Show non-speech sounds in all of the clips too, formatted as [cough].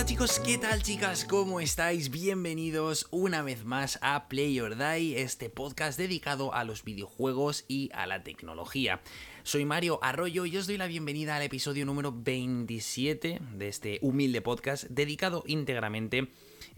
Hola chicos, ¿qué tal chicas? ¿Cómo estáis? Bienvenidos una vez más a Play or Die, este podcast dedicado a los videojuegos y a la tecnología. Soy Mario Arroyo y os doy la bienvenida al episodio número 27 de este humilde podcast dedicado íntegramente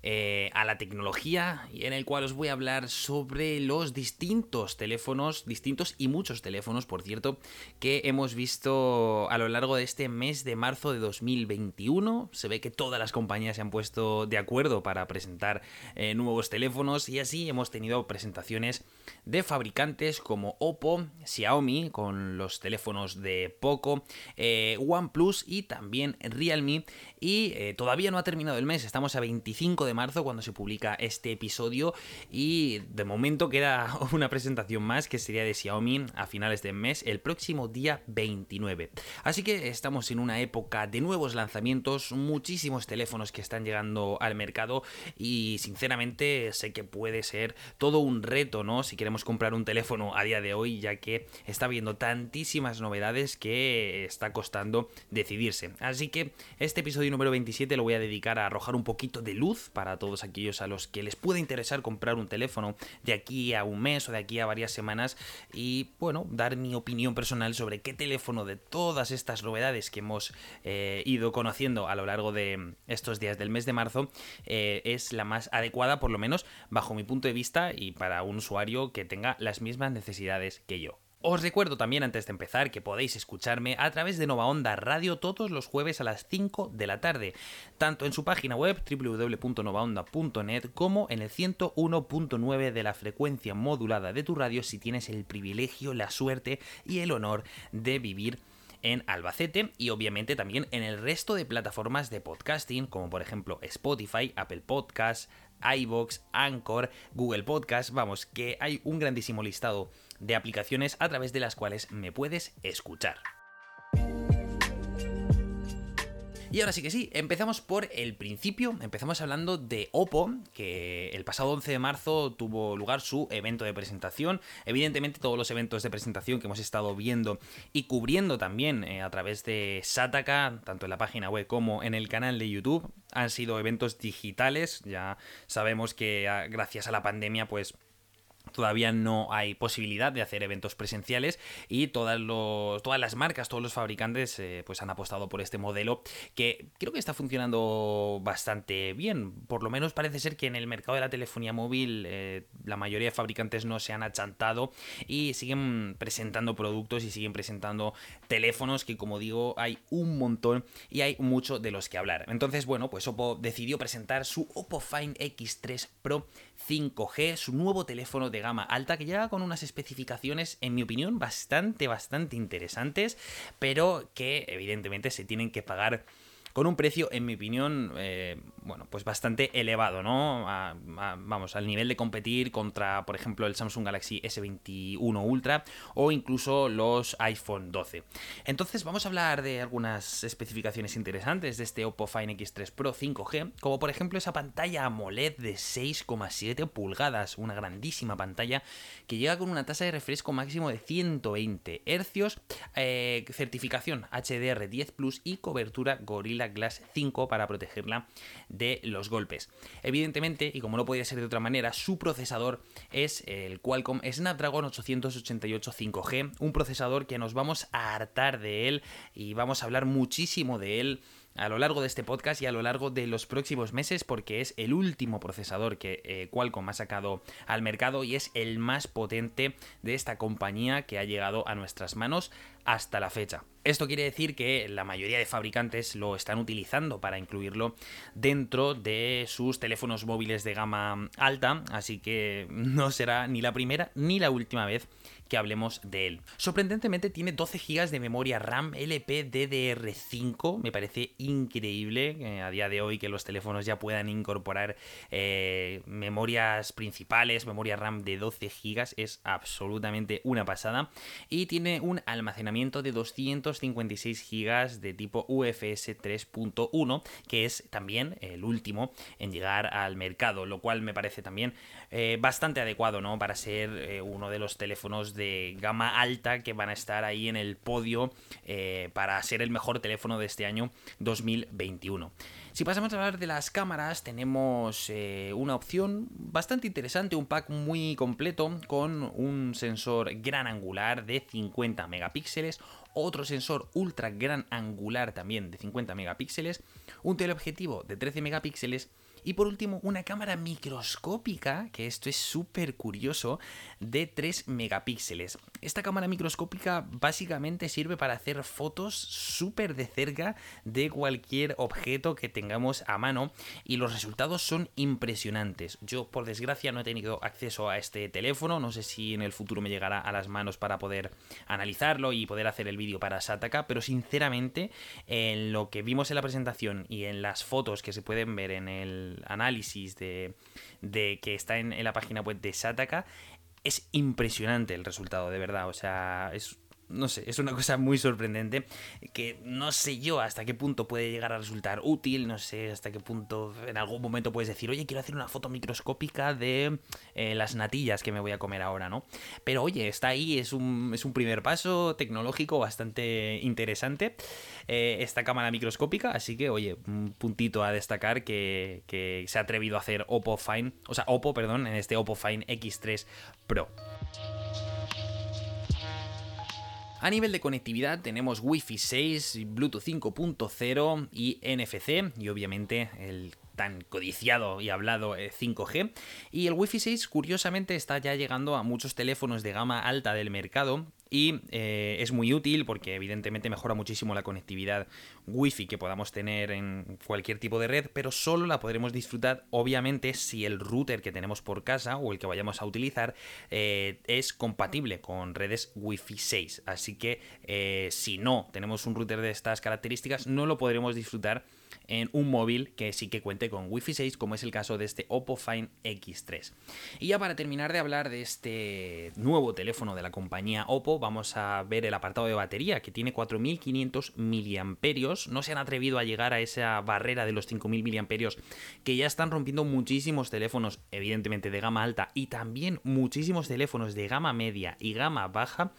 eh, a la tecnología y en el cual os voy a hablar sobre los distintos teléfonos, distintos y muchos teléfonos, por cierto, que hemos visto a lo largo de este mes de marzo de 2021. Se ve que todas las compañías se han puesto de acuerdo para presentar eh, nuevos teléfonos y así hemos tenido presentaciones de fabricantes como Oppo, Xiaomi con los teléfonos de Poco, eh, OnePlus y también Realme. Y todavía no ha terminado el mes, estamos a 25 de marzo cuando se publica este episodio y de momento queda [laughs] una presentación más que sería de Xiaomi a finales de mes el próximo día 29. Así que estamos en una época de nuevos lanzamientos, muchísimos teléfonos que están llegando al mercado y sinceramente sé que puede ser todo un reto, ¿no? Si queremos comprar un teléfono a día de hoy ya que está habiendo tantísimas novedades que está costando decidirse. Así que este episodio número 27 lo voy a dedicar a arrojar un poquito de luz para todos aquellos a los que les puede interesar comprar un teléfono de aquí a un mes o de aquí a varias semanas y bueno, dar mi opinión personal sobre qué teléfono de todas estas novedades que hemos eh, ido conociendo a lo largo de estos días del mes de marzo eh, es la más adecuada, por lo menos bajo mi punto de vista y para un usuario que tenga las mismas necesidades que yo. Os recuerdo también antes de empezar que podéis escucharme a través de Nova Onda Radio todos los jueves a las 5 de la tarde, tanto en su página web www.novaonda.net como en el 101.9 de la frecuencia modulada de tu radio si tienes el privilegio, la suerte y el honor de vivir en Albacete y obviamente también en el resto de plataformas de podcasting como por ejemplo Spotify, Apple Podcasts, iBox, Anchor, Google Podcast, vamos, que hay un grandísimo listado de aplicaciones a través de las cuales me puedes escuchar. Y ahora sí que sí, empezamos por el principio, empezamos hablando de Oppo, que el pasado 11 de marzo tuvo lugar su evento de presentación. Evidentemente todos los eventos de presentación que hemos estado viendo y cubriendo también eh, a través de Sataka, tanto en la página web como en el canal de YouTube, han sido eventos digitales. Ya sabemos que ah, gracias a la pandemia pues todavía no hay posibilidad de hacer eventos presenciales y todas, los, todas las marcas, todos los fabricantes eh, pues han apostado por este modelo que creo que está funcionando bastante bien. Por lo menos parece ser que en el mercado de la telefonía móvil eh, la mayoría de fabricantes no se han achantado y siguen presentando productos y siguen presentando teléfonos que como digo hay un montón y hay mucho de los que hablar. Entonces bueno pues Oppo decidió presentar su Oppo Find X3 Pro 5G, su nuevo teléfono de gama alta que llega con unas especificaciones, en mi opinión, bastante, bastante interesantes, pero que evidentemente se tienen que pagar con un precio, en mi opinión, eh, bueno, pues bastante elevado, ¿no? vamos, al nivel de competir contra, por ejemplo, el Samsung Galaxy S21 Ultra o incluso los iPhone 12. Entonces, vamos a hablar de algunas especificaciones interesantes de este Oppo Find X3 Pro 5G, como por ejemplo esa pantalla AMOLED de 6,7 pulgadas, una grandísima pantalla que llega con una tasa de refresco máximo de 120 Hz, eh, certificación HDR10 Plus y cobertura Gorilla Glass 5 para protegerla de los golpes. Evidentemente, y como no podía ser de otra manera, su procesador es el Qualcomm Snapdragon 888 5G, un procesador que nos vamos a hartar de él y vamos a hablar muchísimo de él a lo largo de este podcast y a lo largo de los próximos meses porque es el último procesador que eh, Qualcomm ha sacado al mercado y es el más potente de esta compañía que ha llegado a nuestras manos hasta la fecha. Esto quiere decir que la mayoría de fabricantes lo están utilizando para incluirlo dentro de sus teléfonos móviles de gama alta, así que [laughs] no será ni la primera ni la última vez que hablemos de él. Sorprendentemente tiene 12 GB de memoria RAM LPDDR5, me parece increíble eh, a día de hoy que los teléfonos ya puedan incorporar eh, memorias principales, memoria RAM de 12 GB, es absolutamente una pasada y tiene un almacenamiento de 256 GB de tipo UFS 3.1, que es también el último en llegar al mercado, lo cual me parece también eh, bastante adecuado, ¿no? Para ser eh, uno de los teléfonos de gama alta que van a estar ahí en el podio eh, para ser el mejor teléfono de este año 2021. Si pasamos a hablar de las cámaras, tenemos eh, una opción bastante interesante, un pack muy completo con un sensor gran angular de 50 megapíxeles, otro sensor ultra gran angular también de 50 megapíxeles, un teleobjetivo de 13 megapíxeles y por último, una cámara microscópica, que esto es súper curioso, de 3 megapíxeles. Esta cámara microscópica básicamente sirve para hacer fotos súper de cerca de cualquier objeto que tengamos a mano y los resultados son impresionantes. Yo por desgracia no he tenido acceso a este teléfono, no sé si en el futuro me llegará a las manos para poder analizarlo y poder hacer el vídeo para Sataka, pero sinceramente en lo que vimos en la presentación y en las fotos que se pueden ver en el análisis de, que está en, en, la página web de Sataka, es impresionante el resultado, de verdad. O sea, es no sé, es una [laughs] cosa muy sorprendente que no sé yo hasta qué punto puede llegar a resultar útil, no sé hasta qué punto en algún momento puedes decir, oye, quiero hacer una foto microscópica de eh, las natillas que me voy a comer ahora, ¿no? Pero oye, está ahí, es un, es un primer paso tecnológico bastante interesante eh, esta cámara microscópica, así que oye, un puntito a destacar que, que se ha atrevido a hacer Oppo Fine, o sea, Oppo, perdón, en este Oppo Fine X3 Pro. A nivel de conectividad tenemos Wi-Fi 6, Bluetooth 5.0 y NFC y obviamente el tan codiciado y hablado 5G. Eh, y el Wi-Fi 6 curiosamente está ya llegando a muchos teléfonos de gama alta del mercado y eh, es muy útil porque evidentemente mejora muchísimo la conectividad Wi-Fi que podamos tener en cualquier tipo de red, pero solo la podremos disfrutar obviamente si el router que tenemos por casa o el que vayamos a utilizar eh, es compatible con redes Wi-Fi 6. Así que si no tenemos un router de estas características no lo podremos disfrutar en un móvil que sí que cuente con Wi-Fi 6, como es el caso de este Oppo Find X3. Y ya para terminar de hablar de este nuevo teléfono de la compañía Oppo, vamos a ver el apartado de batería, que tiene 4500 miliamperios. No se han atrevido a llegar a esa barrera de los 5000 miliamperios que ya están rompiendo muchísimos teléfonos, evidentemente de gama alta, y también muchísimos teléfonos de gama media y gama baja.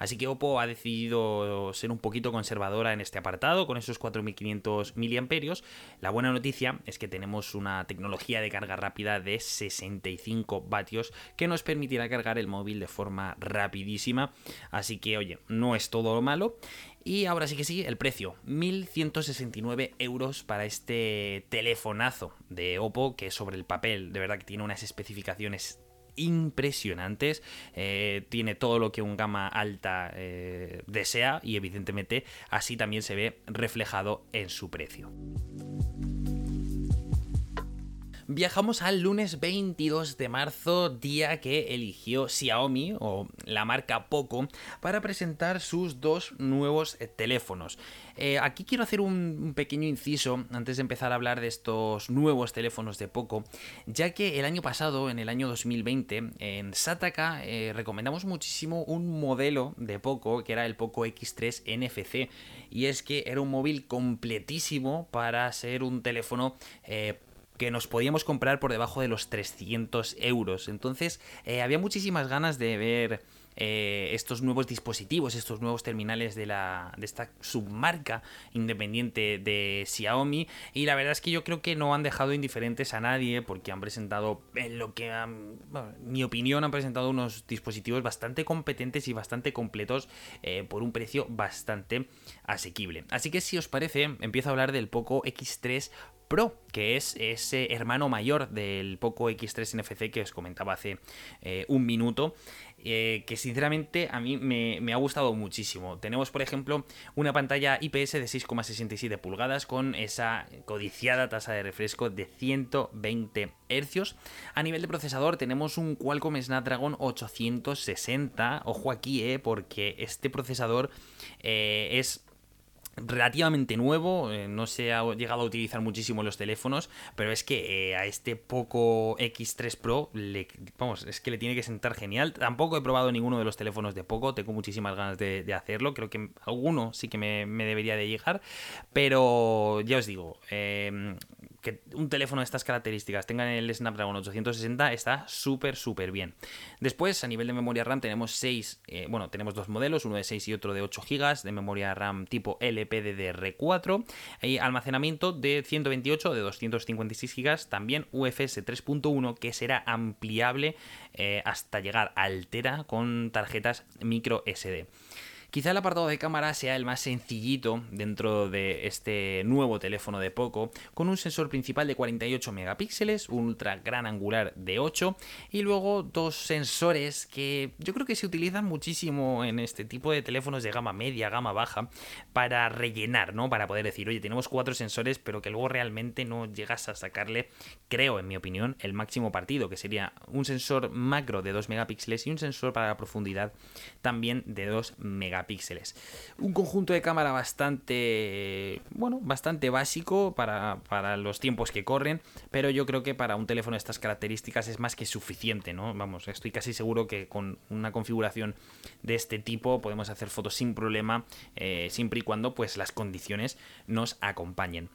Así que Oppo ha decidido ser un poquito conservadora en este apartado, con esos 4500 miliamperios la buena noticia es que tenemos una tecnología de carga rápida de 65 vatios que nos permitirá cargar el móvil de forma rapidísima. Así que, oye, no es todo lo malo. Y ahora sí que sí, el precio, 1.169 euros para este telefonazo de Oppo, que sobre el papel, de verdad que tiene unas especificaciones impresionantes. Eh, tiene todo lo que un gama alta eh, desea y evidentemente así también se ve reflejado en su precio. Viajamos al lunes 22 de marzo, día que eligió Xiaomi o la marca Poco para presentar sus dos nuevos eh, teléfonos. Eh, aquí quiero hacer un, pequeño inciso antes de empezar a hablar de estos nuevos teléfonos de Poco, ya que el año pasado, en el año 2020, en Sataka eh, recomendamos muchísimo un modelo de Poco que era el Poco X3 NFC y es que era un móvil completísimo para ser un teléfono que nos podíamos comprar por debajo de los 300 euros. Entonces eh, había muchísimas ganas de ver eh, estos nuevos dispositivos, estos nuevos terminales de, la, de esta submarca independiente de Xiaomi. Y la verdad es que yo creo que no han dejado indiferentes a nadie porque han presentado, en lo que, han, mi opinión, han presentado unos dispositivos bastante competentes y bastante completos eh, por un precio bastante asequible. Así que si os parece, empiezo a hablar del Poco X3 Pro, que es ese hermano mayor del Poco X3 NFC que os comentaba hace eh, un minuto. Eh, que sinceramente a mí me, ha gustado muchísimo. Tenemos, por ejemplo, una pantalla IPS de 6,67 pulgadas con esa codiciada tasa de refresco de 120 Hz. A nivel de procesador tenemos un Qualcomm Snapdragon 860. Ojo aquí, eh, porque este procesador es relativamente nuevo, eh, no se ha llegado a utilizar muchísimo los teléfonos, pero es que eh, a este Poco X3 Pro, le, vamos, es que le tiene que sentar genial. Tampoco he probado ninguno de los teléfonos de Poco, tengo muchísimas ganas de, hacerlo, creo que alguno sí que me, me, debería de llegar, pero ya os digo, eh, que un teléfono de estas características tenga el Snapdragon 860 está súper, súper bien. Después, a nivel de memoria RAM, tenemos 6, eh, bueno, tenemos dos modelos, uno de 6 y otro de 8 GB de memoria RAM tipo LPDDR4 y almacenamiento de 128 o de 256 GB, también UFS 3.1 que será ampliable eh, hasta llegar a Altera con tarjetas micro SD. Quizá el apartado de cámara sea el más sencillito dentro de este nuevo teléfono de Poco, con un sensor principal de 48 megapíxeles, un ultra gran angular de 8 y luego dos sensores que yo creo que se utilizan muchísimo en este tipo de teléfonos de gama media, gama baja, para rellenar, ¿no? Para poder decir, oye, tenemos cuatro sensores, pero que luego realmente no llegas a sacarle, creo, en mi opinión, el máximo partido, que sería un sensor macro de 2 megapíxeles y un sensor para la profundidad también de 2 megapíxeles píxeles. Un conjunto de cámara bastante, bueno, bastante básico para, para, los tiempos que corren, pero yo creo que para un teléfono de estas características es más que suficiente, ¿no? Vamos, estoy casi seguro que con una configuración de este tipo podemos hacer fotos sin problema, eh, siempre y cuando pues las condiciones nos acompañen.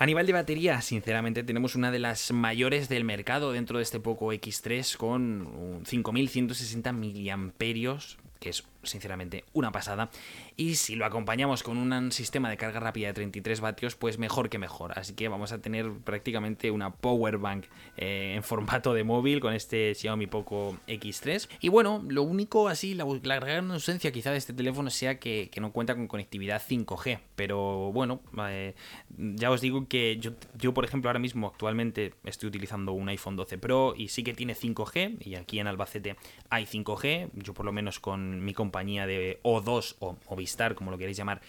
A nivel de batería, sinceramente, tenemos una de las mayores del mercado dentro de este Poco X3 con 5160 miliamperios que es sinceramente una pasada. Y si lo acompañamos con un sistema de carga rápida de 33 vatios, pues mejor que mejor. Así que vamos a tener prácticamente una power bank eh, en formato de móvil con este Xiaomi Poco X3. Y bueno, lo único así, la, gran ausencia quizá de este teléfono sea que, no cuenta con conectividad 5G. Pero bueno, eh, ya os digo que yo, yo, por ejemplo, ahora mismo actualmente estoy utilizando un iPhone 12 Pro y sí que tiene 5G. Y aquí en Albacete hay 5G. Yo por lo menos con mi compañía de O2 o Movistar, como lo queréis llamar,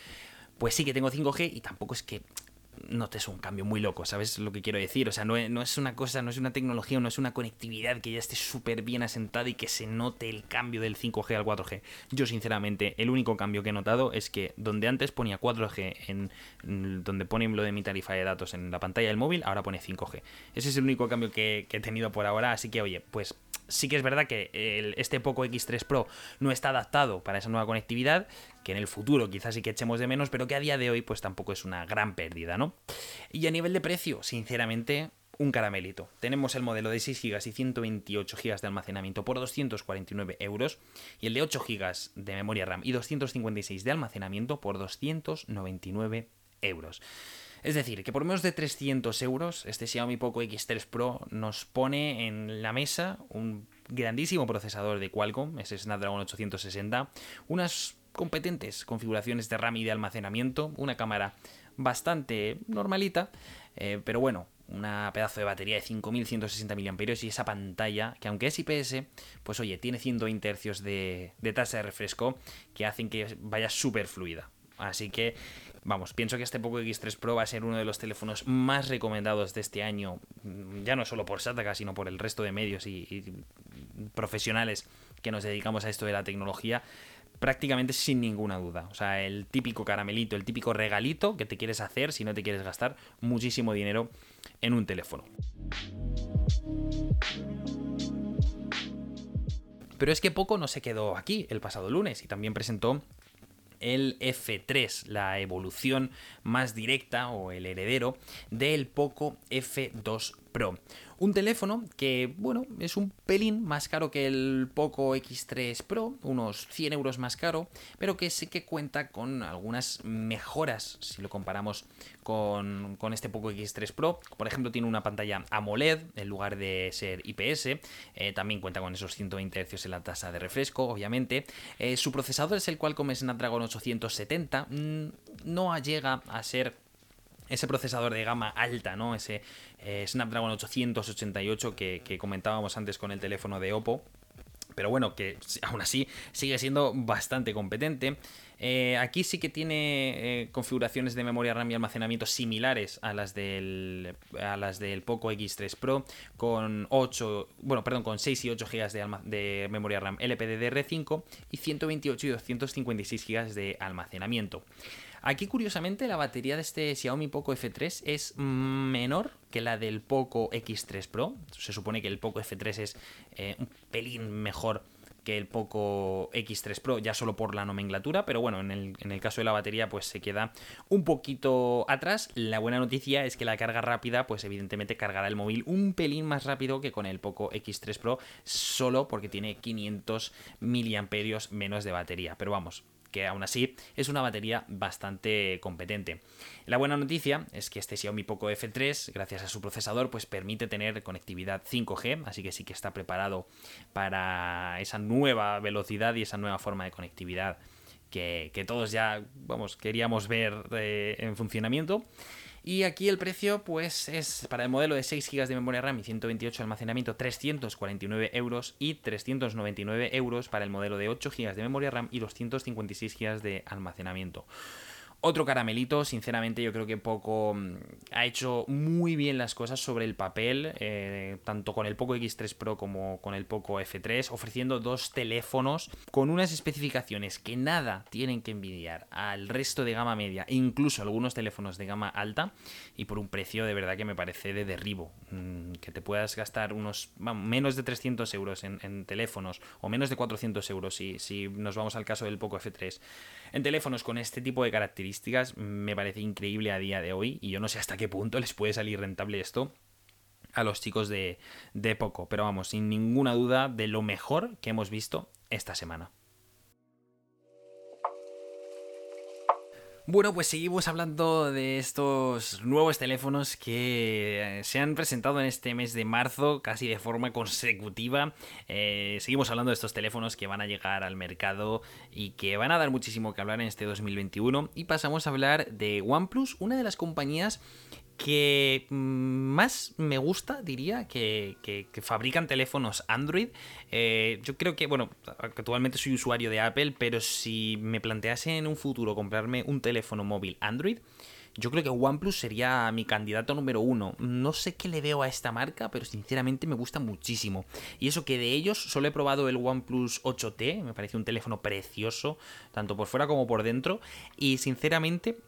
pues sí que tengo 5G y tampoco es que notes un cambio muy loco, ¿sabes lo que quiero decir? O sea, no, es una cosa, no es una tecnología, no es una conectividad que ya esté súper bien asentada y que se note el cambio del 5G al 4G. Yo, sinceramente, el único cambio que he notado es que donde antes ponía 4G, en, donde pone lo de mi tarifa de datos en la pantalla del móvil, ahora pone 5G. Ese es el único cambio que he tenido por ahora, así que, oye, pues sí que es verdad que este Poco X3 Pro no está adaptado para esa nueva conectividad, que en el futuro quizás sí que echemos de menos, pero que a día de hoy pues tampoco es una gran pérdida, ¿no? Y a nivel de precio, sinceramente, un caramelito. Tenemos el modelo de 6 GB y 128 GB de almacenamiento por 249 euros y el de 8 GB de memoria RAM y 256 de almacenamiento por 299 euros. Es decir, que por menos de 300 euros, este Xiaomi Poco X3 Pro nos pone en la mesa un grandísimo procesador de Qualcomm, ese Snapdragon 860, unas competentes configuraciones de RAM y de almacenamiento, una cámara bastante normalita, eh, pero bueno, una pedazo de batería de 5160 mAh y esa pantalla que aunque es IPS, pues oye, tiene 120 Hz de, de tasa de refresco que hacen que vaya súper fluida. Así que Vamos, pienso que este Poco X3 Pro va a ser uno de los teléfonos más recomendados de este año, mm, ya no solo por Sataka, sino por el resto de medios y, profesionales que nos dedicamos a esto de la tecnología, prácticamente sin ninguna duda. O sea, el típico caramelito, el típico regalito que te quieres hacer si no te quieres gastar muchísimo dinero en un teléfono. Pero es que poco no se quedó aquí el pasado lunes y también presentó el F3, la evolución más directa o el heredero del Poco F2 Pro. Un teléfono que, bueno, es un pelín más caro que el Poco X3 Pro, unos 100 euros más caro, pero que sí que cuenta con algunas mejoras si lo comparamos con, este Poco X3 Pro. Por ejemplo, tiene una pantalla AMOLED en lugar de ser IPS. Eh, también cuenta con esos 120 Hz en la tasa de refresco, obviamente. Eh, su procesador es el Qualcomm Snapdragon 870. Mm, no llega a ser ese procesador de gama alta, ¿no? Ese eh, Snapdragon 888 que, comentábamos antes con el teléfono de Oppo. Pero bueno, que aún así sigue siendo bastante competente. Eh, aquí sí que tiene eh, configuraciones de memoria RAM y almacenamiento similares a las del a las del Poco X3 Pro con 8, bueno, perdón, con 6 y 8 GB de, de memoria RAM LPDDR5 y 128 y 256 GB de almacenamiento. Aquí, curiosamente, la batería de este Xiaomi Poco F3 es menor que la del Poco X3 Pro. Se supone que el Poco F3 es eh, un pelín mejor que el Poco X3 Pro, ya solo por la nomenclatura, pero bueno, en el, en el, caso de la batería, pues se queda un poquito atrás. La buena noticia es que la carga rápida, pues evidentemente cargará el móvil un pelín más rápido que con el Poco X3 Pro, solo porque tiene 500 miliamperios menos de batería. Pero vamos, que aún así es una batería bastante competente. La buena noticia es que este Xiaomi Poco F3, gracias a su procesador, pues permite tener conectividad 5G, así que sí que está preparado para esa nueva velocidad y esa nueva forma de conectividad que, todos ya, vamos, queríamos ver eh, en funcionamiento. Y aquí el precio, pues es para el modelo de 6 GB de memoria RAM y 128 de almacenamiento, 349 euros y 399 euros para el modelo de 8 GB de memoria RAM y 256 GB de almacenamiento. Otro caramelito, sinceramente yo creo que Poco mm, ha hecho muy bien las cosas sobre el papel, eh, tanto con el Poco X3 Pro como con el Poco F3, ofreciendo dos teléfonos con unas especificaciones que nada tienen que envidiar al resto de gama media, incluso algunos teléfonos de gama alta, y por un precio de verdad que me parece de derribo. Mm, que te puedas gastar unos menos de 300 euros en, teléfonos, o menos de 400 euros si, si nos vamos al caso del Poco F3, en teléfonos con este tipo de características me parece increíble a día de hoy y yo no sé hasta qué punto [laughs] les puede salir rentable esto a los chicos de, de Poco, pero vamos, sin ninguna duda de lo mejor que hemos visto esta semana. Bueno, pues seguimos hablando de estos nuevos teléfonos que eh, se han presentado en este mes de marzo casi de forma consecutiva. Eh, seguimos hablando de estos teléfonos que van a llegar al mercado y que van a dar muchísimo que hablar en este 2021. Y pasamos a hablar de OnePlus, una de las compañías que más me gusta, diría, que, fabrican teléfonos Android. Eh, yo creo que, bueno, actualmente soy usuario de Apple, pero si me plantease en un futuro comprarme un teléfono móvil Android, yo creo que OnePlus sería mi candidato número uno. No sé qué le veo a esta marca, pero sinceramente me gusta muchísimo. Y eso que de ellos solo he probado el OnePlus 8T, me parece un teléfono precioso, tanto por fuera como por dentro. Y sinceramente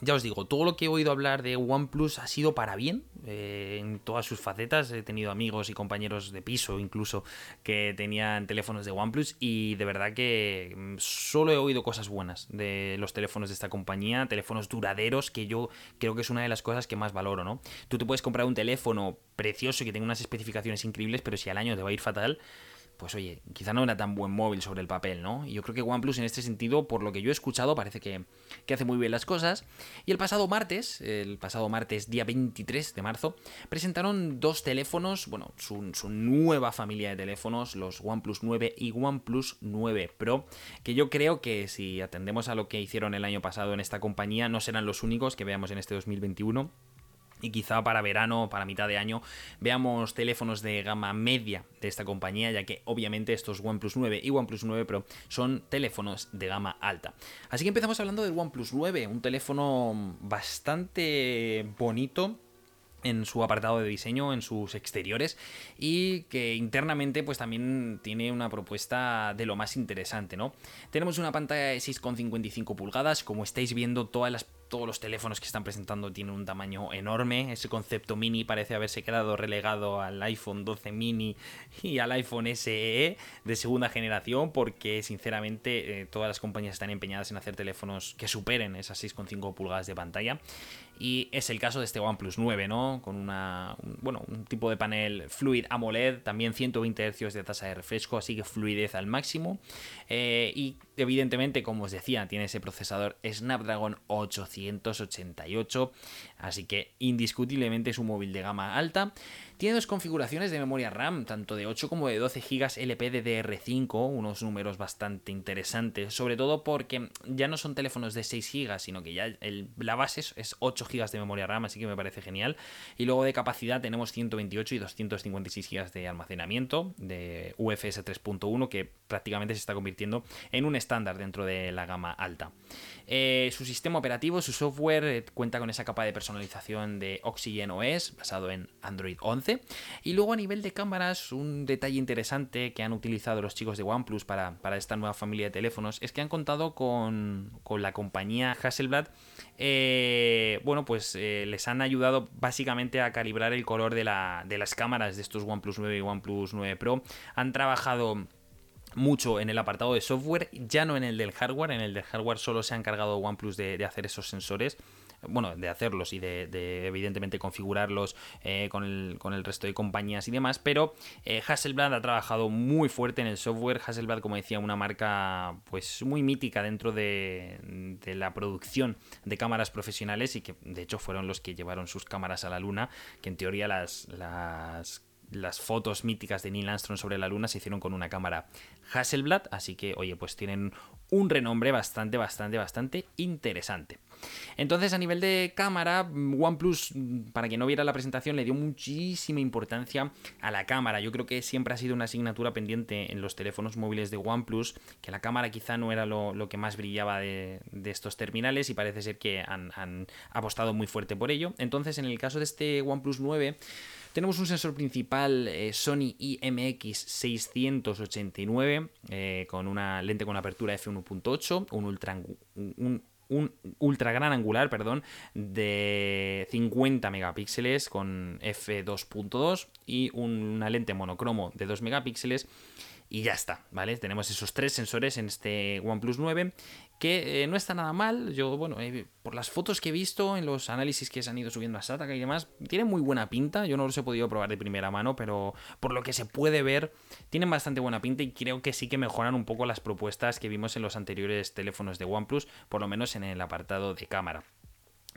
ya os digo, todo lo que he oído hablar de OnePlus ha sido para bien, eh, en todas sus facetas. He tenido amigos y compañeros de piso incluso que tenían teléfonos de OnePlus y de verdad que mm, solo he oído cosas buenas de los teléfonos de esta compañía, teléfonos duraderos que yo creo que es una de las cosas que más valoro, ¿no? Tú te puedes comprar un teléfono precioso que tenga unas especificaciones increíbles, pero si al año te va a ir fatal, pues oye, quizá no era tan buen móvil sobre el papel, ¿no? Y yo creo que OnePlus en este sentido, por lo que yo he escuchado, parece que, hace muy bien las cosas. Y el pasado martes, el pasado martes día 23 de marzo, presentaron dos teléfonos, bueno, su, su nueva familia de teléfonos, los OnePlus 9 y OnePlus 9 Pro, que yo creo que si atendemos a lo que hicieron el año pasado en esta compañía, no serán los únicos que veamos en este 2021 y quizá para verano, para mitad de año, veamos teléfonos de gama media de esta compañía, ya que obviamente estos OnePlus 9 y OnePlus 9 Pro son teléfonos de gama alta. Así que empezamos hablando del OnePlus 9, un teléfono bastante bonito, en su apartado de diseño, en sus exteriores y que internamente pues también tiene una propuesta de lo más interesante, ¿no? Tenemos una pantalla de 6,55 pulgadas, como estáis viendo todas las todos los teléfonos que están presentando tienen un tamaño enorme. Ese concepto mini parece haberse quedado relegado al iPhone 12 mini y al iPhone SE de segunda generación porque sinceramente eh, todas las compañías están empeñadas en hacer teléfonos que superen esas 6,5 pulgadas de pantalla. Y es el caso de este OnePlus 9, ¿no? Con una, un, bueno, un tipo de panel Fluid AMOLED, también 120 Hz de tasa de refresco, así que fluidez al máximo. Eh, y evidentemente, como os decía, tiene ese procesador Snapdragon 888, así que indiscutiblemente es un móvil de gama alta. Tiene dos configuraciones de memoria RAM, tanto de 8 como de 12 GB LPDDR5, unos números bastante interesantes, sobre todo porque ya no son teléfonos de 6 GB, sino que ya la base es 8 GB de memoria RAM, así que me parece genial. Y luego de capacidad tenemos 128 y 256 GB de almacenamiento de UFS 3.1, que prácticamente se está convirtiendo en un estándar dentro de la gama alta. Eh, su sistema operativo, su software, eh, cuenta con esa capa de personalización de Oxygen OS, basado en Android 11 11. Y luego a nivel de cámaras, un detalle interesante que han utilizado los chicos de OnePlus para, esta nueva familia de teléfonos es que han contado con, la compañía Hasselblad. Eh, bueno, pues eh, les han ayudado básicamente a calibrar el color de, la, de las cámaras de estos OnePlus 9 y OnePlus 9 Pro. Han trabajado mucho en el apartado de software, ya no en el del hardware. En el del hardware solo se ha encargado OnePlus de hacer esos sensores bueno, de hacerlos y de, evidentemente configurarlos eh, con, el, con, el, resto de compañías y demás, pero eh, Hasselblad ha trabajado muy fuerte en el software, Hasselblad como decía una marca pues muy mítica dentro de, de la producción de cámaras profesionales y que de hecho fueron los que llevaron sus cámaras a la luna, que en teoría las, las las fotos míticas de Neil Armstrong sobre la Luna se hicieron con una cámara Hasselblad, así que, oye, pues tienen un renombre bastante, bastante, bastante interesante. Entonces, a nivel de cámara, OnePlus, para quien no viera la presentación, le dio muchísima importancia a la cámara. Yo creo que siempre ha sido una asignatura pendiente en los teléfonos móviles de OnePlus, que la cámara quizá no era lo, que más brillaba de, estos terminales y parece ser que han, apostado muy fuerte por ello. Entonces, en el caso de este OnePlus 9, tenemos un sensor principal eh, Sony IMX689 eh, con una lente con apertura f1.8, un ultra un ultra gran angular, perdón, de 50 megapíxeles con f2.2 y una lente monocromo de 2 megapíxeles y ya está, ¿vale? Tenemos esos tres sensores en este OnePlus 9 que eh, no está nada mal. Yo, bueno, eh, por las fotos que he visto en los análisis que se han ido subiendo a Sataka y demás, tiene muy buena pinta. Yo no los he podido probar de primera mano, pero por lo que se puede ver, tienen bastante buena pinta y creo que sí que mejoran un poco las propuestas que vimos en los anteriores teléfonos de OnePlus, por lo menos en el apartado de cámara.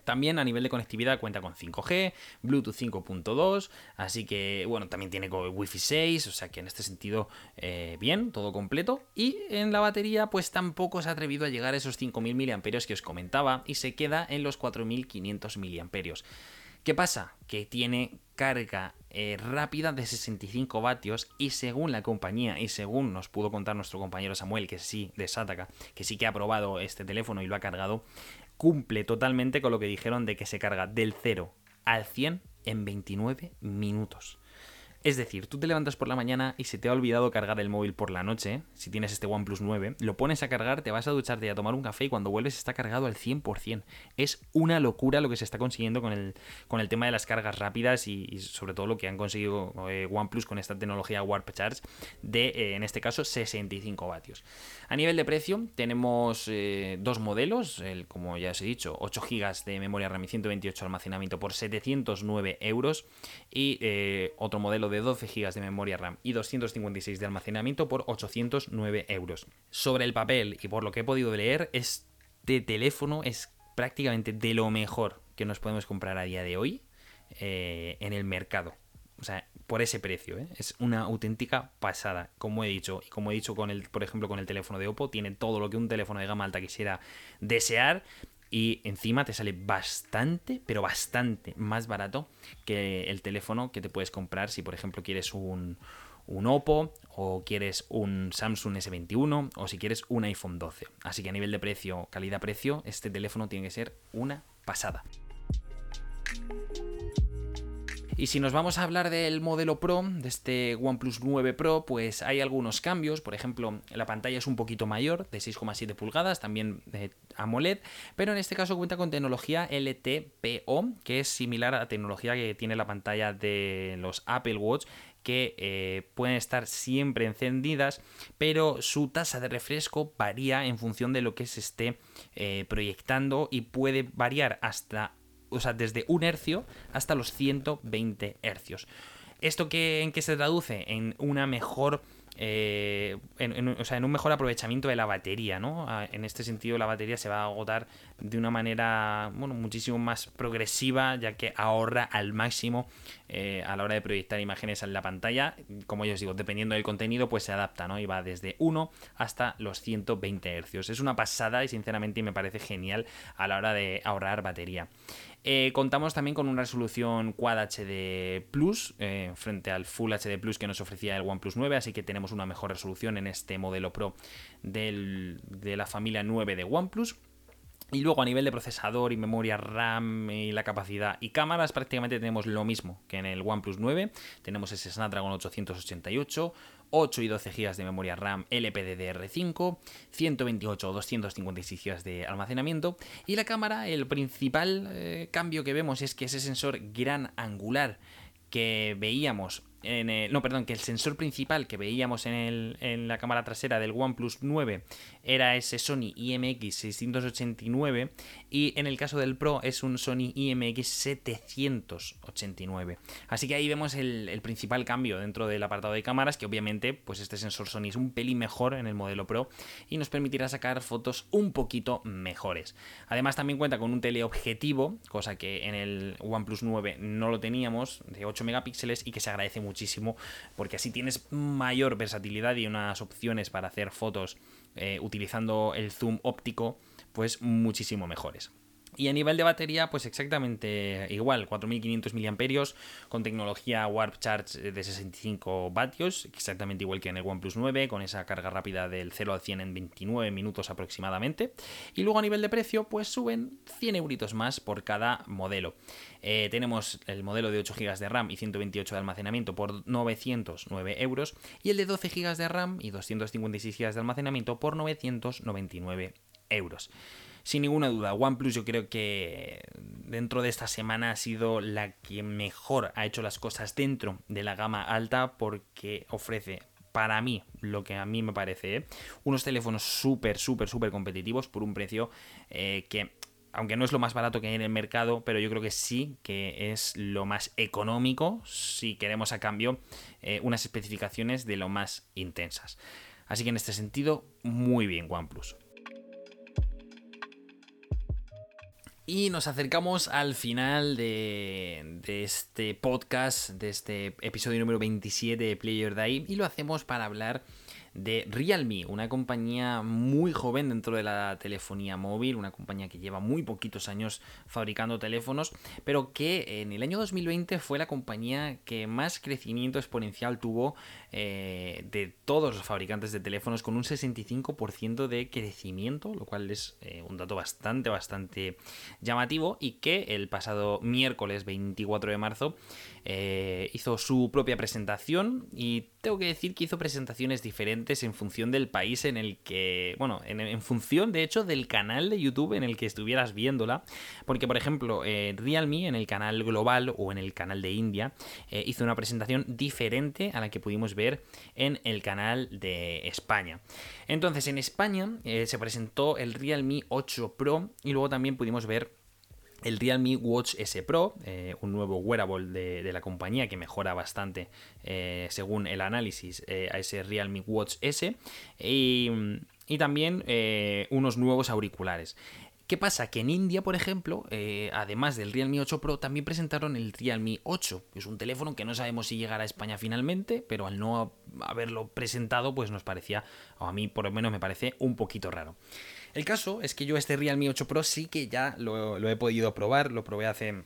También a nivel de conectividad cuenta con 5G, Bluetooth 5.2, así que bueno, también tiene Wi-Fi 6, o sea que en este sentido eh, bien, todo completo. Y en la batería pues tampoco se ha atrevido a llegar a esos 5.000 mAh que os comentaba y se queda en los 4.500 mAh. ¿Qué pasa? Que tiene carga eh, rápida de 65 vatios y según la compañía y según nos pudo contar nuestro compañero Samuel, que sí, de Sataka, que sí que ha probado este teléfono y lo ha cargado, cumple totalmente con lo que dijeron de que se carga del 0 al 100 en 29 minutos. Es decir, tú te levantas por la mañana y se te ha olvidado cargar el móvil por la noche, si tienes este OnePlus 9, lo pones a cargar, te vas a ducharte y a tomar un café y cuando vuelves está cargado al 100%. Es una locura lo que se está consiguiendo con el, con el tema de las cargas rápidas y, sobre todo lo que han conseguido eh, OnePlus con esta tecnología Warp Charge de, eh, en este caso, 65 vatios. A nivel de precio, tenemos eh, dos modelos, el, como ya os he dicho, 8 GB de memoria RAM y 128 de almacenamiento por 709 euros y otro modelo de 12 GB de memoria RAM y 256 de almacenamiento por 809 euros. Sobre el papel y por lo que he podido leer, este teléfono es prácticamente de lo mejor que nos podemos comprar a día de hoy eh, en el mercado. O sea, por ese precio, ¿eh? es una auténtica pasada, como he dicho. Y como he dicho con el, por ejemplo, con el teléfono de Oppo, tiene todo lo que un teléfono de gama alta quisiera desear y encima te sale bastante, pero bastante más barato que el teléfono que te puedes comprar si por ejemplo quieres un, un Oppo o quieres un Samsung S21 o si quieres un iPhone 12. Así que a nivel de precio, calidad-precio, este teléfono tiene que ser una pasada. Y si nos vamos a hablar del modelo Pro, de este OnePlus 9 Pro, pues hay algunos cambios. Por ejemplo, la pantalla es un poquito mayor, de 6,7 pulgadas, también de AMOLED, pero en este caso cuenta con tecnología LTPO, que es similar a la tecnología que tiene la pantalla de los Apple Watch que eh, pueden estar siempre encendidas, pero su tasa de refresco varía en función de lo que se esté eh, proyectando y puede variar hasta o sea, desde un hercio hasta los 120 hercios. ¿Esto qué, en qué se traduce? En una mejor eh, en, o sea, en un mejor aprovechamiento de la batería, ¿no? En este sentido, la batería se va a agotar de una manera, bueno, muchísimo más progresiva, ya que ahorra al máximo eh, a la hora de proyectar imágenes en la pantalla. Como yo os digo, dependiendo del contenido, pues se adapta, ¿no? Y va desde 1 hasta los 120 Hz. Es una pasada y sinceramente me parece genial a la hora de ahorrar batería. Eh, contamos también con una resolución Quad HD Plus eh, frente al Full HD Plus que nos ofrecía el OnePlus 9, así que tenemos una mejor resolución en este modelo Pro de la familia 9 de OnePlus. Y luego a nivel de procesador y memoria RAM y la capacidad y cámaras prácticamente tenemos lo mismo que en el OnePlus 9. Tenemos ese Snapdragon 888, 8 y 12 GB de memoria RAM LPDDR5, 128 o 256 GB de almacenamiento. Y la cámara, el principal eh, cambio que vemos es que ese sensor gran angular que veíamos no, perdón, que el sensor principal que veíamos en, el, en, la cámara trasera del OnePlus 9 era ese Sony IMX 689 y en el caso del Pro es un Sony IMX 789. Así que ahí vemos el, principal cambio dentro del apartado de cámaras, que obviamente pues este sensor Sony es un pelín mejor en el modelo Pro y nos permitirá sacar fotos un poquito mejores. Además también cuenta con un teleobjetivo, cosa que en el OnePlus 9 no lo teníamos, de 8 megapíxeles y que se agradece muchísimo porque así tienes mayor versatilidad y unas opciones para hacer fotos eh, utilizando el zoom óptico pues muchísimo mejores. Y a nivel de batería, pues exactamente igual, 4500 mAh con tecnología Warp Charge de 65 vatios, exactamente igual que en el OnePlus 9, con esa carga rápida del 0 al 100 en 29 minutos aproximadamente. Y luego a nivel de precio, pues suben 100 euritos más por cada modelo. Eh, tenemos el modelo de 8 GB de RAM y 128 de almacenamiento por 909 euros y el de 12 GB de RAM y 256 GB de almacenamiento por 999 euros. Sin ninguna duda, OnePlus yo creo que dentro de esta semana ha sido la que mejor ha hecho las cosas dentro de la gama alta porque ofrece para mí, lo que a mí me parece, ¿eh? unos teléfonos súper, súper, súper competitivos por un precio eh, que aunque no es lo más barato que hay en el mercado, pero yo creo que sí que es lo más económico si queremos a cambio eh, unas especificaciones de lo más intensas. Así que en este sentido, muy bien OnePlus. Y nos acercamos al final de, de, este podcast, de este episodio número 27 de Player Day, y lo hacemos para hablar de Realme, una compañía muy joven dentro de la telefonía móvil, una compañía que lleva muy poquitos años fabricando teléfonos, pero que en el año 2020 fue la compañía que más crecimiento exponencial tuvo eh, de todos los fabricantes de teléfonos, con un 65% de crecimiento, lo cual es eh, un dato bastante, bastante llamativo, y que el pasado miércoles 24 de marzo eh, hizo su propia presentación y tengo que decir que hizo presentaciones diferentes en función del país en el que, bueno, en, función de hecho del canal de YouTube en el que estuvieras viéndola, porque por ejemplo eh, Realme en el canal global o en el canal de India eh, hizo una presentación diferente a la que pudimos ver en el canal de España. Entonces en España se presentó el Realme 8 Pro y luego también pudimos ver el Realme Watch S Pro, eh, un nuevo wearable de, la compañía que mejora bastante eh, según el análisis eh, a ese Realme Watch S y, también unos nuevos auriculares. ¿Qué pasa? Que en India, por ejemplo, además del Realme 8 Pro, también presentaron el Realme 8. Es un teléfono que no sabemos si llegará a España finalmente, pero al no haberlo presentado, pues nos parecía, o a mí por lo menos me parece, un poquito raro. El caso es que yo este Realme 8 Pro sí que ya lo, he podido probar, lo probé hace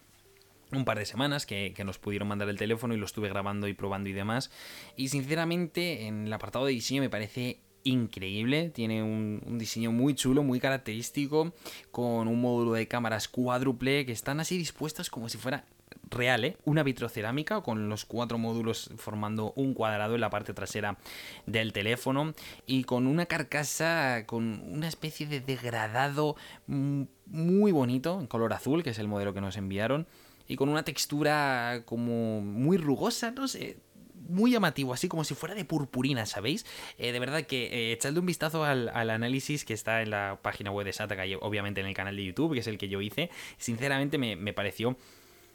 un par de semanas que, nos pudieron mandar el teléfono y lo estuve grabando y probando y demás. Y sinceramente en el apartado de diseño me parece increíble, tiene un, un, diseño muy chulo, muy característico, con un módulo de cámaras cuádruple que están así dispuestas como si fuera real, ¿eh? una vitrocerámica con los cuatro módulos formando un cuadrado en la parte trasera del teléfono y con una carcasa con una especie de degradado muy bonito en color azul, que es el modelo que nos enviaron, y con una textura como muy rugosa, no sé, muy llamativo, así como si fuera de purpurina, ¿sabéis? Eh, de verdad que eh, echadle un vistazo al, análisis que está en la página web de Sataka y obviamente en el canal de YouTube, que es el que yo hice. Sinceramente me, me pareció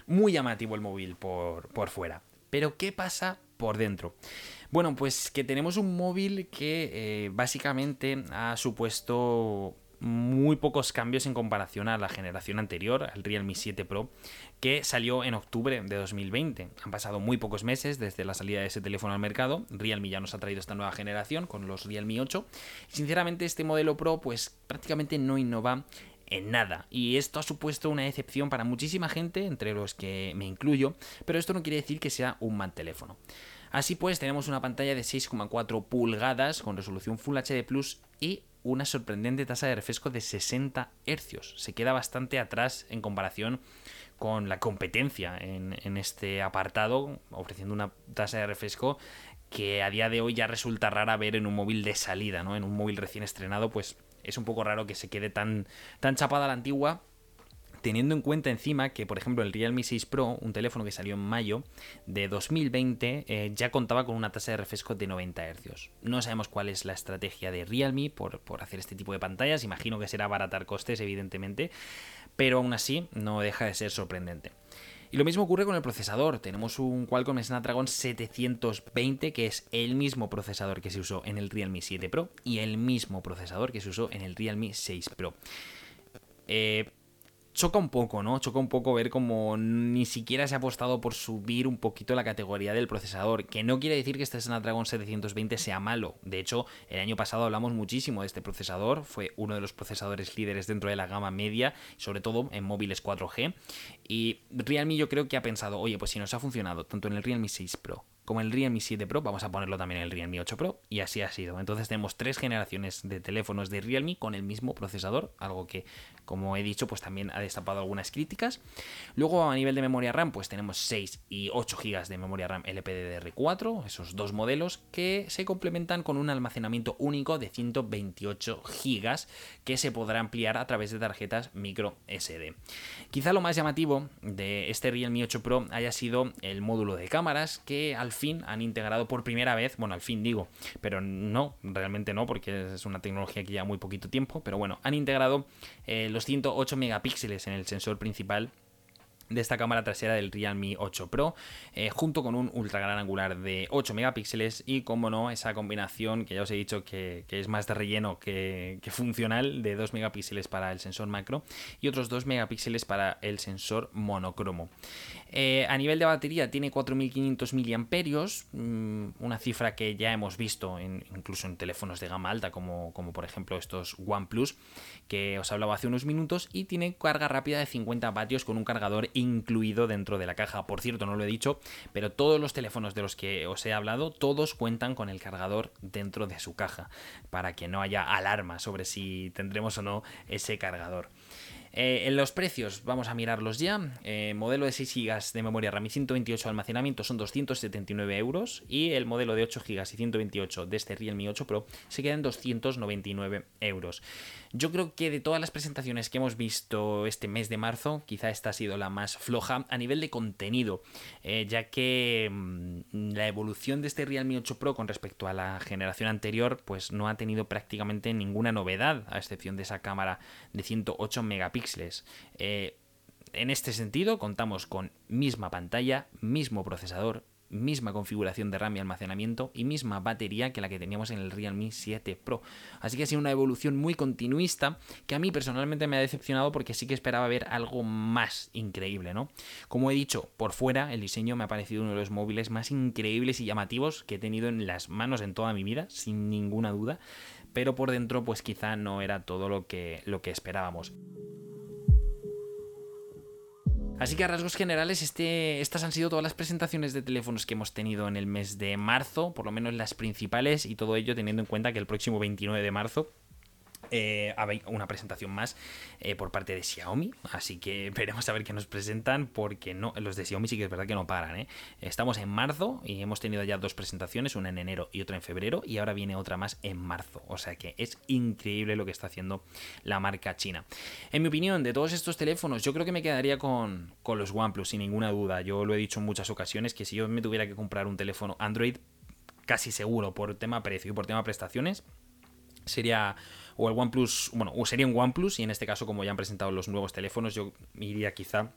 muy llamativo el móvil por, por fuera. Pero ¿qué pasa por dentro? Bueno, pues que tenemos un móvil que eh, básicamente ha supuesto muy pocos cambios en comparación a la generación anterior, al Realme 7 Pro, que salió en octubre de 2020. Han pasado muy pocos meses desde la salida de ese teléfono al mercado. Realme ya nos ha traído esta nueva generación con los Realme 8. Sinceramente, este modelo Pro, pues prácticamente no innova en nada. Y esto ha supuesto una decepción para muchísima gente, entre los que me incluyo, pero esto no quiere decir que sea un mal teléfono. Así pues, tenemos una pantalla de 6,4 pulgadas con resolución Full HD Plus y una sorprendente tasa de refresco de 60 Hz. Se queda bastante atrás en comparación con la competencia en, en, este apartado, ofreciendo una tasa de refresco que a día de hoy ya resulta rara ver en un móvil de salida, ¿no? En un móvil recién estrenado, pues es un poco raro que se quede tan, tan chapada la antigua teniendo en cuenta encima que, por ejemplo, el Realme 6 Pro, un teléfono que salió en mayo de 2020, eh, ya contaba con una tasa de refresco de 90 Hz. No sabemos cuál es la estrategia de Realme por, por hacer este tipo de pantallas, imagino que será abaratar costes, evidentemente, pero aún así no deja de ser sorprendente. Y lo mismo ocurre con el procesador. Tenemos un Qualcomm Snapdragon 720, que es el mismo procesador que se usó en el Realme 7 Pro y el mismo procesador que se usó en el Realme 6 Pro. Eh, choca un poco, ¿no? Choca un poco ver como ni siquiera se ha apostado por subir un poquito la categoría del procesador, que no quiere decir que este Snapdragon 720 sea malo. De hecho, el año pasado hablamos muchísimo de este procesador, fue uno de los procesadores líderes dentro de la gama media, sobre todo en móviles 4G. Y Realme yo creo que ha pensado, oye, pues si nos ha funcionado tanto en el Realme 6 Pro como el Realme 7 Pro, vamos a ponerlo también en el Realme 8 Pro, y así ha sido. Entonces tenemos tres generaciones de teléfonos de Realme con el mismo procesador, algo que, como he dicho, pues también ha destapado algunas críticas. Luego a nivel de memoria RAM, pues tenemos 6 y 8 GB de memoria RAM LPDDR4, esos dos modelos que se complementan con un almacenamiento único de 128 GB que se podrá ampliar a través de tarjetas micro SD. Quizá lo más llamativo de este Realme 8 Pro haya sido el módulo de cámaras que al fin han integrado por primera vez, bueno, al fin digo, pero no, realmente no, porque es una tecnología que lleva muy poquito tiempo, pero bueno, han integrado eh, los 108 megapíxeles en el sensor principal de esta cámara trasera del Realme 8 Pro, eh, junto con un ultra gran angular de 8 megapíxeles y, como no, esa combinación que ya os he dicho que, es más de relleno que, funcional, de 2 megapíxeles para el sensor macro y otros 2 megapíxeles para el sensor monocromo. Eh, a nivel de batería tiene 4500 miliamperios, mm, una cifra que ya hemos visto incluso en teléfonos de gama alta, como, como por ejemplo estos OnePlus, que os hablaba hace unos minutos, y tiene carga rápida de 50 vatios con un cargador incluido dentro de la caja. Por cierto, no lo he dicho, pero todos los teléfonos de los que os he hablado, todos cuentan con el cargador dentro de su caja, para que no haya alarma sobre si tendremos o no ese cargador. Eh, en los precios, vamos a mirarlos ya. Eh, modelo de 6 GB de memoria RAM y 128 de almacenamiento son 279 euros. Y el modelo de 8 GB y 128 de este Realme 8 Pro se queda en 299 euros. Yo creo que de todas las presentaciones que hemos visto este mes de marzo, quizá esta ha sido la más floja a nivel de contenido, eh, ya que mm, la evolución de este Realme 8 Pro con respecto a la generación anterior, pues no ha tenido prácticamente ninguna novedad, a excepción de esa cámara de 108 megapíxeles. Eh, en este sentido, contamos con misma pantalla, mismo procesador, misma configuración de RAM y almacenamiento y misma batería que la que teníamos en el Realme 7 Pro. Así que ha sido una evolución muy continuista que a mí personalmente me ha decepcionado porque sí que esperaba ver algo más increíble, ¿no? Como he dicho, por fuera el diseño me ha parecido uno de los móviles más increíbles y llamativos que he tenido en las manos en toda mi vida, sin ninguna duda, pero por dentro pues quizá no era todo lo que, lo que esperábamos. Así que a rasgos generales, este, estas han sido todas las presentaciones de teléfonos que hemos tenido en el mes de marzo, por lo menos las principales, y todo ello teniendo en cuenta que el próximo 29 de marzo eh, una presentación más eh, por parte de Xiaomi, así que [laughs] veremos a ver qué nos presentan, porque no, los de Xiaomi sí que es verdad que no paran. ¿eh? Estamos en marzo y hemos tenido ya dos presentaciones, una en enero y otra en febrero, y ahora viene otra más en marzo, o sea que es increíble lo que está haciendo la marca china. En mi opinión, de todos estos teléfonos, yo creo que me quedaría con, con los OnePlus, sin ninguna duda. Yo lo he dicho en muchas ocasiones que si yo me tuviera que comprar un teléfono Android, casi seguro por tema precio y por tema prestaciones, sería o el OnePlus, bueno, o sería un OnePlus y en este caso como ya han presentado los nuevos teléfonos yo iría quizá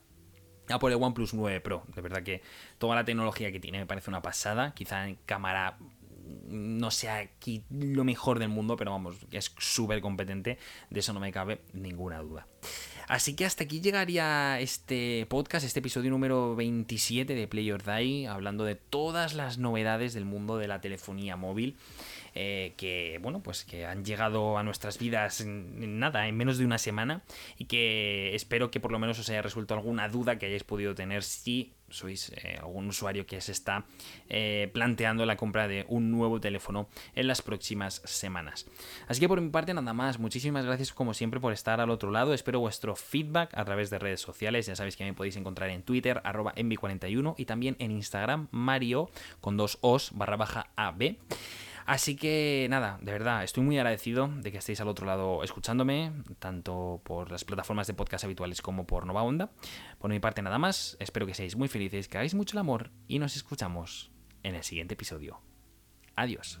a por el OnePlus 9 Pro. De verdad que toda la tecnología que tiene me parece una pasada. Quizá en cámara no sea aquí lo mejor del mundo, pero vamos, es súper competente. De eso no me cabe ninguna duda. Así que hasta aquí llegaría este podcast, este episodio número 27 de Play or Die, hablando de todas las novedades del mundo de la telefonía móvil. Eh, que bueno pues que han llegado a nuestras vidas en, nada en menos de una semana y que espero que por lo menos os haya resuelto alguna duda que hayáis podido tener si sois eh, algún usuario que se está eh, planteando la compra de un nuevo teléfono en las próximas semanas. Así que por mi parte nada más, muchísimas gracias como siempre por estar al otro lado, espero vuestro feedback a través de redes sociales, ya sabéis que me podéis encontrar en Twitter, arroba envi41 y también en Instagram, Mario, con dos os, barra baja AB. Así que nada, de verdad, estoy muy agradecido de que estéis al otro lado escuchándome, tanto por las plataformas de podcast habituales como por Nova Onda. Por mi parte nada más, espero que seáis muy felices, que hagáis mucho el amor y nos escuchamos en el siguiente episodio. Adiós.